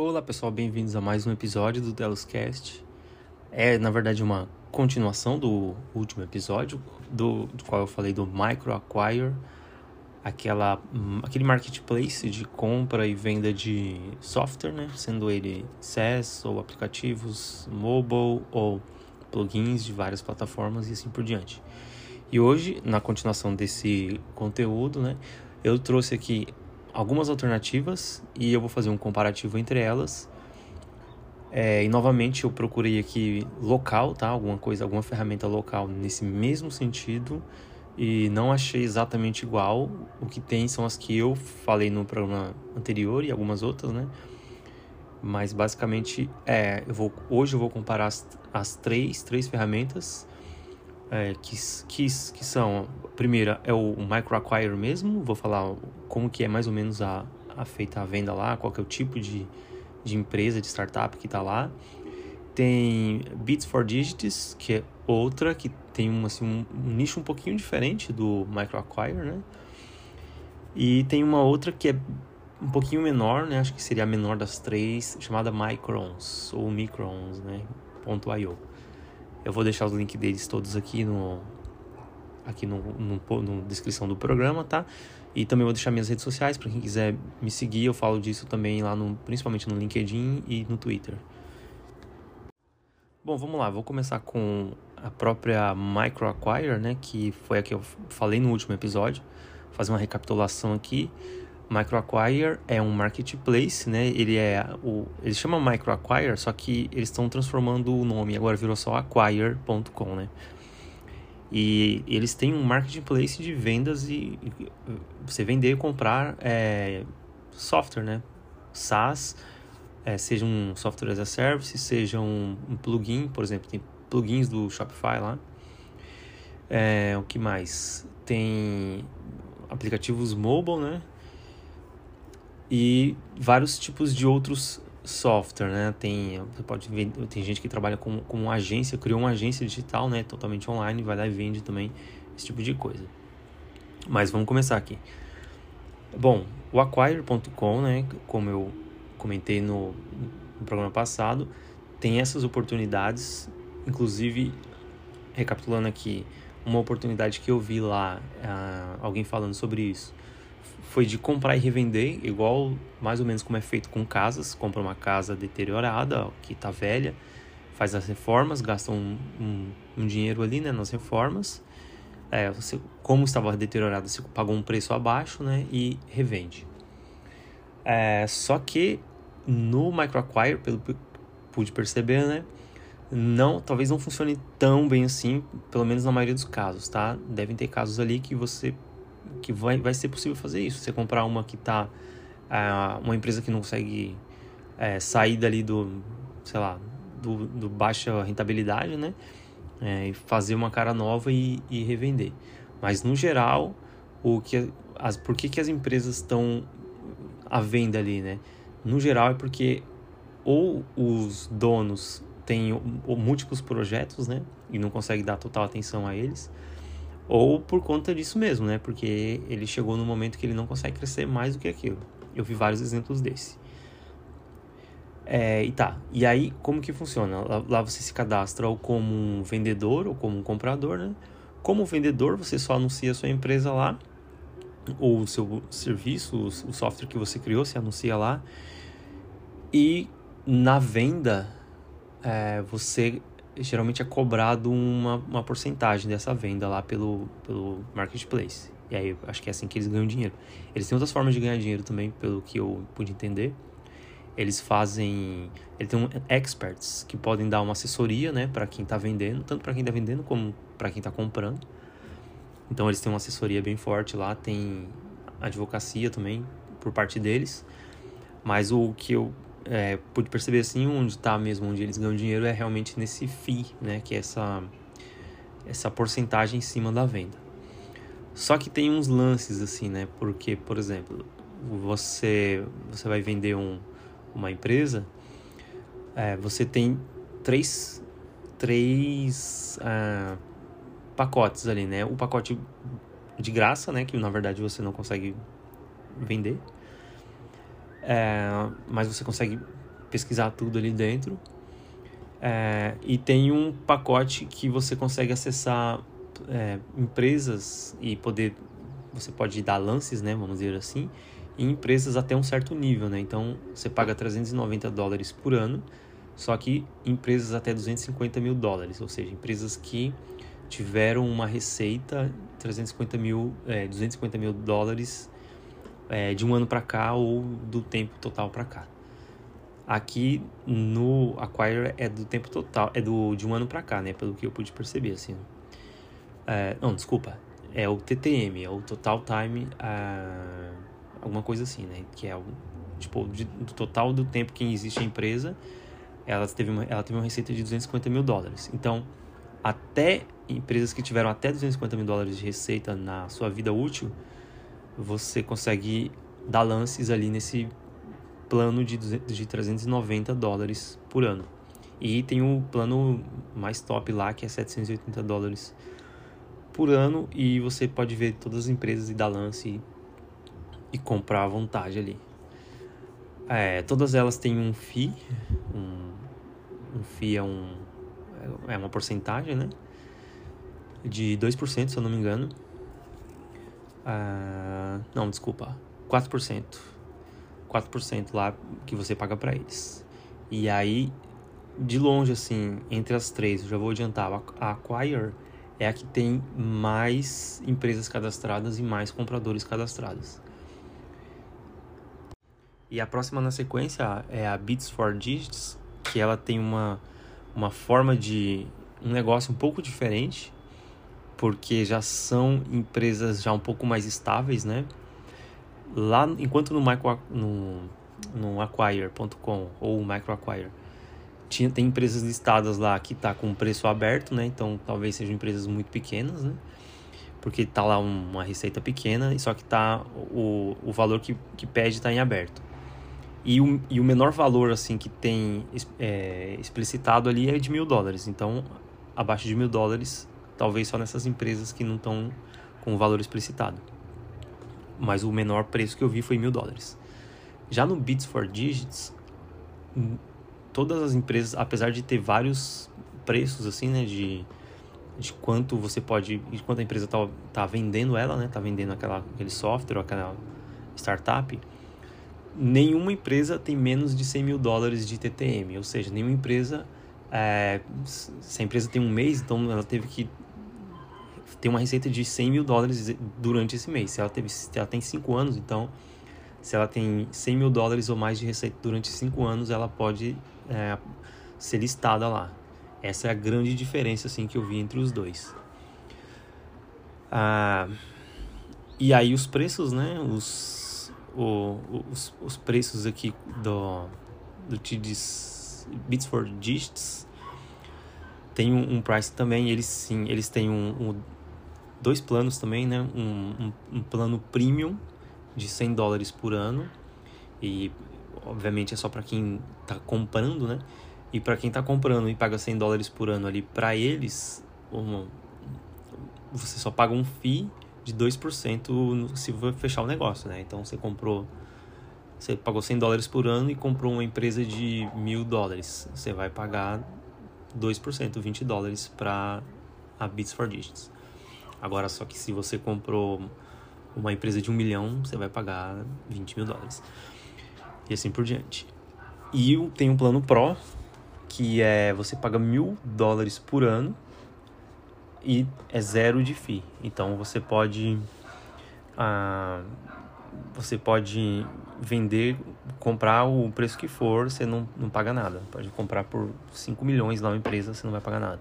Olá pessoal, bem-vindos a mais um episódio do Deloscast. É na verdade uma continuação do último episódio, do, do qual eu falei do Micro Acquire, aquela, aquele marketplace de compra e venda de software, né? sendo ele SaaS ou aplicativos mobile ou plugins de várias plataformas e assim por diante. E hoje, na continuação desse conteúdo, né, eu trouxe aqui algumas alternativas e eu vou fazer um comparativo entre elas. É, e novamente eu procurei aqui local, tá? Alguma coisa, alguma ferramenta local nesse mesmo sentido e não achei exatamente igual. O que tem são as que eu falei no programa anterior e algumas outras, né? Mas basicamente, é, eu vou, hoje eu vou comparar as, as três, três ferramentas é, que, que, que são, a primeira é o microacquire mesmo, vou falar como que é mais ou menos a, a feita a venda lá, qual que é o tipo de, de empresa, de startup que está lá. Tem Bits for Digits, que é outra que tem um, assim, um, um nicho um pouquinho diferente do microacquire, né? E tem uma outra que é um pouquinho menor, né? Acho que seria a menor das três, chamada Microns ou Microns, né? .io. Eu vou deixar os links deles todos aqui no aqui no, no, no descrição do programa, tá? E também vou deixar minhas redes sociais para quem quiser me seguir. Eu falo disso também lá no, principalmente no LinkedIn e no Twitter. Bom, vamos lá. Vou começar com a própria MicroAcquire, né? Que foi a que eu falei no último episódio. Fazer uma recapitulação aqui. MicroAcquire é um marketplace, né? Ele é o ele chama MicroAcquire, só que eles estão transformando o nome, agora virou só acquire.com, né? E eles têm um marketplace de vendas e, e você vender e comprar é, software, né? SaaS, é, seja um software as a service, seja um, um, plugin, por exemplo, tem plugins do Shopify lá. É, o que mais? Tem aplicativos mobile, né? E vários tipos de outros software, né? Tem, você pode ver, tem gente que trabalha com, com uma agência, criou uma agência digital, né? Totalmente online, vai lá e vende também esse tipo de coisa. Mas vamos começar aqui. Bom, o Acquire.com, né? Como eu comentei no, no programa passado, tem essas oportunidades, inclusive recapitulando aqui, uma oportunidade que eu vi lá, uh, alguém falando sobre isso foi de comprar e revender, igual mais ou menos como é feito com casas. Compra uma casa deteriorada, que está velha, faz as reformas, gasta um, um, um dinheiro ali né, nas reformas. É, você, como estava deteriorada, você pagou um preço abaixo né, e revende. É, só que no microacquire, pelo que pude perceber, né, não, talvez não funcione tão bem assim, pelo menos na maioria dos casos, tá? Devem ter casos ali que você que vai, vai ser possível fazer isso. Você comprar uma que está uh, uma empresa que não consegue uh, sair dali do, sei lá, do, do baixa rentabilidade, né? É, fazer uma cara nova e, e revender. Mas no geral, o que as, por que, que as empresas estão à venda ali, né? No geral é porque ou os donos têm múltiplos projetos, né? E não conseguem dar total atenção a eles, ou por conta disso mesmo, né? Porque ele chegou no momento que ele não consegue crescer mais do que aquilo. Eu vi vários exemplos desse. É, e tá, e aí como que funciona? Lá, lá, você se cadastra ou como um vendedor ou como um comprador, né? Como vendedor, você só anuncia a sua empresa lá, ou o seu serviço, o, software que você criou, você anuncia lá. E na venda, é, você geralmente é cobrado uma, uma porcentagem dessa venda lá pelo, pelo marketplace. E aí acho que é assim que eles ganham dinheiro. Eles têm outras formas de ganhar dinheiro também, pelo que eu pude entender. Eles fazem. Ele tem um experts que podem dar uma assessoria, né, para quem está vendendo, tanto para quem está vendendo como para quem está comprando. Então eles têm uma assessoria bem forte lá, tem advocacia também por parte deles. Mas o que eu é, pude perceber assim, onde está mesmo, onde eles ganham dinheiro é realmente nesse FII, né? Que é essa, essa porcentagem em cima da venda. Só que tem uns lances assim, né? Porque, por exemplo, você, você vai vender um, uma empresa, é, você tem três, três uh, pacotes ali, né? O pacote de graça, né? Que na verdade você não consegue vender é, mas você consegue pesquisar tudo ali dentro. É, e tem um pacote que você consegue acessar é, empresas e poder você pode dar lances, né, vamos dizer assim, em empresas até um certo nível, né? Então você paga 390 dólares por ano, só que empresas até 250 mil dólares, ou seja, empresas que tiveram uma receita 350 mil, é, 250 mil dólares é, de um ano para cá ou do tempo total para cá. Aqui no Acquire é do tempo total, é do de um ano para cá, né? Pelo que eu pude perceber, assim. É, não, desculpa, é o TTM, é o Total Time, uh, alguma coisa assim, né? Que é o tipo de, do total do tempo que existe a empresa, ela teve uma, ela teve uma receita de 250 mil dólares. Então, até empresas que tiveram até 250 mil dólares de receita na sua vida útil, você consegue dar lances ali nesse plano de, de 390 dólares por ano. E tem o plano mais top lá, que é 780 dólares por ano. E você pode ver todas as empresas e dar lance e, e comprar à vontade ali. É, todas elas têm um FII. Um, um FII é, um, é uma porcentagem, né? De 2%, se eu não me engano. Ah, não, desculpa. 4%. 4% lá que você paga para eles. E aí, de longe, assim, entre as três, eu já vou adiantar, a Acquire é a que tem mais empresas cadastradas e mais compradores cadastrados. E a próxima na sequência é a Bits for Digits, que ela tem uma, uma forma de um negócio um pouco diferente, porque já são empresas já um pouco mais estáveis, né? lá enquanto no micro no, no acquire.com ou microacquire tinha tem empresas listadas lá que tá com preço aberto, né? Então talvez sejam empresas muito pequenas, né? Porque tá lá uma receita pequena, só que tá o, o valor que, que pede está em aberto. E o, e o menor valor assim que tem é, explicitado ali é de mil dólares. Então, abaixo de mil dólares, talvez só nessas empresas que não estão com o valor explicitado mas o menor preço que eu vi foi mil dólares. Já no Bits for Digits, hum, todas as empresas, apesar de ter vários preços assim, né, de, de quanto você pode, de quanto a empresa tá, tá vendendo ela, né, tá vendendo aquela, aquele software, aquela startup, nenhuma empresa tem menos de 100 mil dólares de TTM, ou seja, nenhuma empresa, é, se a empresa tem um mês, então ela teve que tem uma receita de 100 mil dólares durante esse mês. Se ela, teve, se ela tem 5 anos, então, se ela tem 100 mil dólares ou mais de receita durante 5 anos, ela pode é, ser listada lá. Essa é a grande diferença assim, que eu vi entre os dois. Ah, e aí os preços, né? Os, o, os, os preços aqui do, do TDs, Bits for Digits tem um, um price também. Eles sim, eles têm um, um dois planos também, né? Um, um, um, plano premium de 100 dólares por ano e obviamente é só para quem está comprando, né? E para quem está comprando e paga 100 dólares por ano ali, para eles, você só paga um FII de 2% se fechar o negócio, né? Então você comprou, você pagou 100 dólares por ano e comprou uma empresa de mil dólares. Você vai pagar 2%, 20 dólares para a Bits for Digits. Agora, só que se você comprou uma empresa de um milhão, você vai pagar 20 mil dólares. E assim por diante. E tem um plano Pro, que é você paga mil dólares por ano e é zero de FII. Então você pode. Ah, você pode vender, comprar o preço que for, você não, não paga nada. Pode comprar por 5 milhões lá uma empresa, você não vai pagar nada.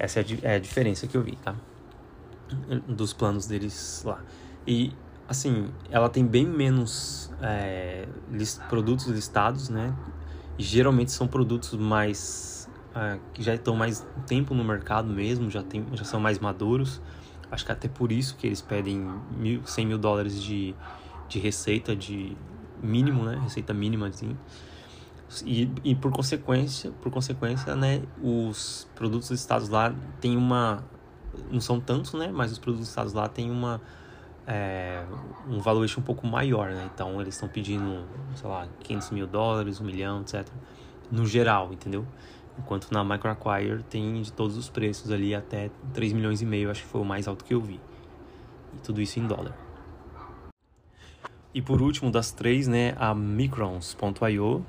Essa é a, é a diferença que eu vi, tá? dos planos deles lá. E assim, ela tem bem menos é, list, produtos listados, né? E geralmente são produtos mais é, que já estão mais tempo no mercado mesmo, já, tem, já são mais maduros. Acho que até por isso que eles pedem mil, 100 mil dólares de, de receita de mínimo, né? Receita mínima, assim. E, e por consequência, por consequência, né, os produtos listados lá têm uma não são tantos, né? Mas os produtos listados lá têm uma é, um valuation um pouco maior, né? Então eles estão pedindo, sei lá, 500 mil dólares, um milhão, etc. No geral, entendeu? Enquanto na MicroAcquire tem de todos os preços ali até 3 milhões e meio, acho que foi o mais alto que eu vi. E tudo isso em dólar. E por último das três, né, a Microns.io,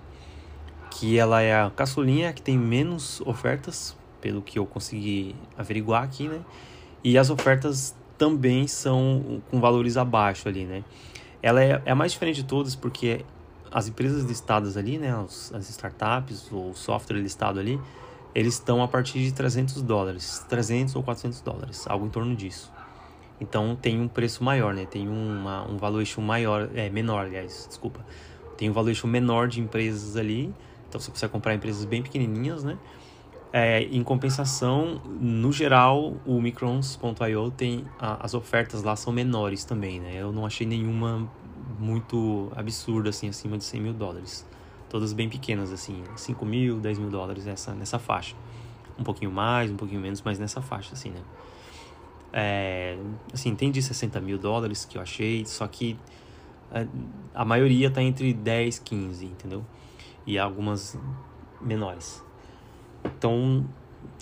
que ela é a caçulinha que tem menos ofertas, pelo que eu consegui averiguar aqui, né? E as ofertas também são com valores abaixo ali, né? Ela é, é a mais diferente de todas porque as empresas listadas ali, né, as startups, o software listado ali, eles estão a partir de 300 dólares, 300 ou 400 dólares, algo em torno disso. Então tem um preço maior, né? Tem uma, um valuation maior, é menor, aliás, desculpa. Tem um valuation menor de empresas ali. Então você precisa comprar empresas bem pequenininhas, né? É, em compensação, no geral, o Microns.io tem a, as ofertas lá são menores também, né? Eu não achei nenhuma muito absurda assim, acima de 100 mil dólares. Todas bem pequenas assim, 5 mil, 10 mil dólares essa nessa faixa. Um pouquinho mais, um pouquinho menos, mas nessa faixa assim, né? É, assim, tem de 60 mil dólares que eu achei, só que a, é, a maioria está entre 10 15, entendeu? E algumas menores. Então,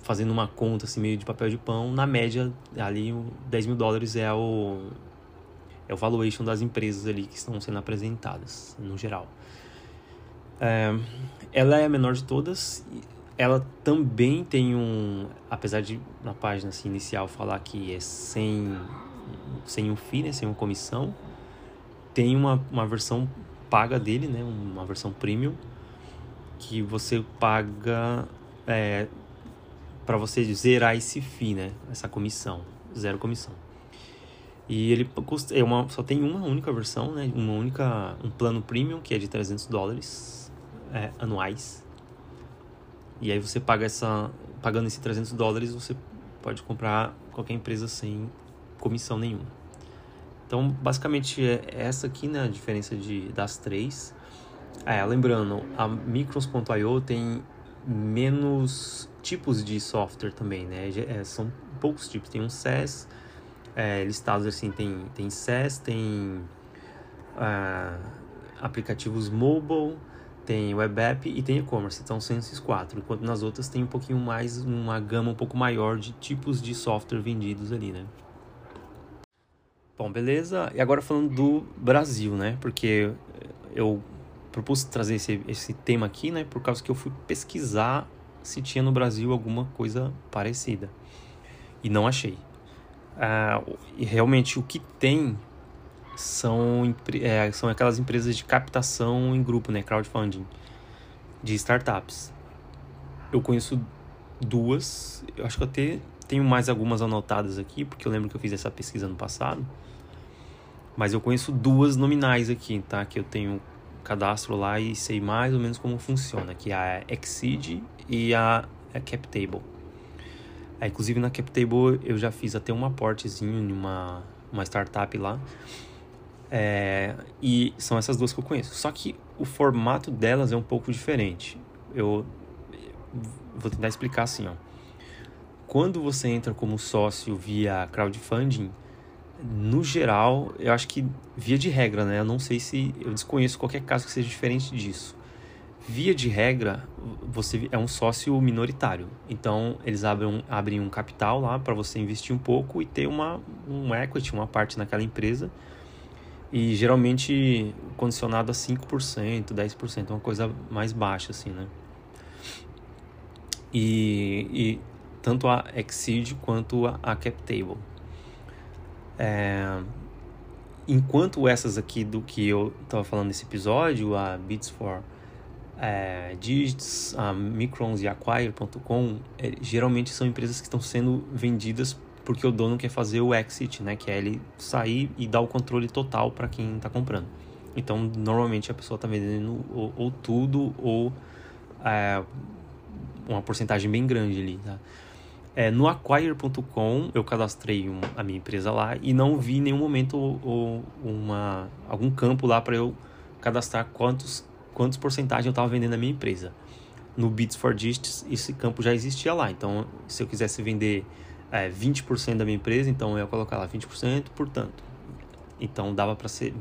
fazendo uma conta assim, meio de papel de pão, na média, ali 10 mil dólares é o, é o valuation das empresas ali que estão sendo apresentadas, no geral. É, ela é a menor de todas ela também tem um, apesar de na página assim, inicial falar que é sem, sem um FII, né, sem uma comissão, tem uma, uma versão paga dele, né, uma versão premium, que você paga é, para você zerar esse FII, né, essa comissão, zero comissão. E ele custa, é uma, só tem uma única versão, né, uma única, um plano premium que é de 300 dólares é, anuais e aí você paga essa, pagando esses 300 dólares, você pode comprar qualquer empresa sem comissão nenhuma. Então, basicamente é essa aqui, né, a diferença de, das três. É, lembrando, a Micros.io tem menos tipos de software também, né? É, são poucos tipos. Tem um SaaS, é, listados assim, tem, tem SaaS, tem uh, aplicativos mobile, tem web app e tem e-commerce, então são esses quatro. Enquanto nas outras tem um pouquinho mais, uma gama um pouco maior de tipos de software vendidos ali, né? Bom, beleza. E agora falando do Brasil, né? Porque eu propus trazer esse, esse tema aqui, né? Por causa que eu fui pesquisar se tinha no Brasil alguma coisa parecida. E não achei. Ah, e realmente o que tem são, é, são aquelas empresas de captação em grupo, né? Crowdfunding de startups. Eu conheço duas, eu acho que eu até tenho mais algumas anotadas aqui, porque eu lembro que eu fiz essa pesquisa no passado. Mas eu conheço duas nominais aqui, tá? Que eu tenho cadastro lá e sei mais ou menos como funciona, que é a Exceed e a, a CapTable. É, inclusive na CapTable eu já fiz até um aportezinho em uma, uma startup lá. É, e são essas duas que eu conheço. Só que o formato delas é um pouco diferente. Eu vou tentar explicar assim, ó. Quando você entra como sócio via crowdfunding, no geral, eu acho que via de regra, né? Eu não sei se eu desconheço qualquer caso que seja diferente disso. Via de regra, você é um sócio minoritário. Então, eles abrem, abrem um capital lá para você investir um pouco e ter uma um equity, uma parte naquela empresa e geralmente condicionado a 5%, 10%, uma coisa mais baixa, assim, né? E, e tanto a Exceed quanto a, a CapTable. É, enquanto essas aqui do que eu estava falando nesse episódio, a Beats for é, Digits, a Microns e Acquire.com, é, geralmente são empresas que estão sendo vendidas porque o dono quer fazer o exit, né, que é ele sair e dar o controle total para quem está comprando. Então, normalmente a pessoa está vendendo ou, ou, tudo ou é, uma porcentagem bem grande ali, tá? É, no acquire.com eu cadastrei um, a minha empresa lá e não vi em nenhum momento ou, uma, algum campo lá para eu cadastrar quantos, quantos porcentagem eu estava vendendo a minha empresa. No Bits for Digits esse campo já existia lá, então se eu quisesse vender é, 20% da minha empresa, então eu ia colocar lá 20%, portanto. Então dava para ser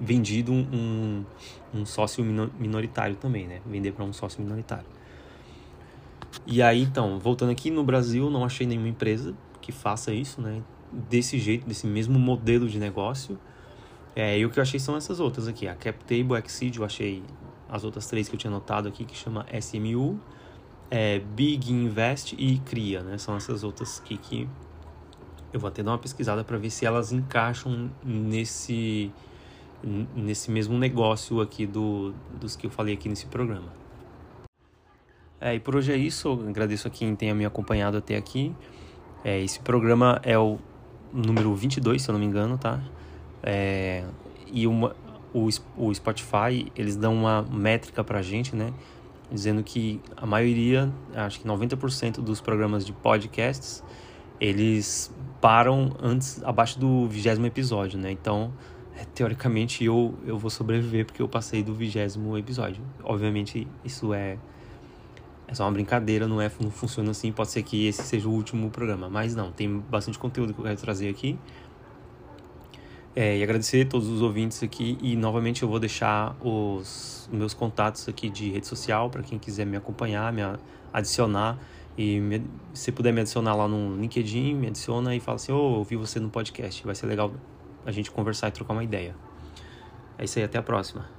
vendido um, um sócio minoritário também, né? Vender para um sócio minoritário. E aí, então, voltando aqui no Brasil, não achei nenhuma empresa que faça isso, né? Desse jeito, desse mesmo modelo de negócio. É, e o que eu achei são essas outras aqui. A CapTable, Exceed, eu achei as outras três que eu tinha notado aqui, que chama SMU, é, Big Invest e Cria, né? São essas outras aqui que eu vou até dar uma pesquisada para ver se elas encaixam nesse nesse mesmo negócio aqui do, dos que eu falei aqui nesse programa. É, e por hoje é isso. Eu agradeço a quem tenha me acompanhado até aqui. É, esse programa é o número 22, se eu não me engano, tá? É, e uma, o, o Spotify, eles dão uma métrica pra gente, né? Dizendo que a maioria, acho que 90% dos programas de podcasts, eles param antes, abaixo do vigésimo episódio, né? Então, é, teoricamente, eu, eu vou sobreviver porque eu passei do vigésimo episódio. Obviamente, isso é é só uma brincadeira, não é não funciona assim. Pode ser que esse seja o último programa, mas não, tem bastante conteúdo que eu quero trazer aqui. É, e agradecer a todos os ouvintes aqui e novamente eu vou deixar os meus contatos aqui de rede social para quem quiser me acompanhar, me adicionar e me, se puder me adicionar lá no LinkedIn, me adiciona e fala assim, ô, oh, ouvi você no podcast, vai ser legal a gente conversar e trocar uma ideia. É isso aí, até a próxima.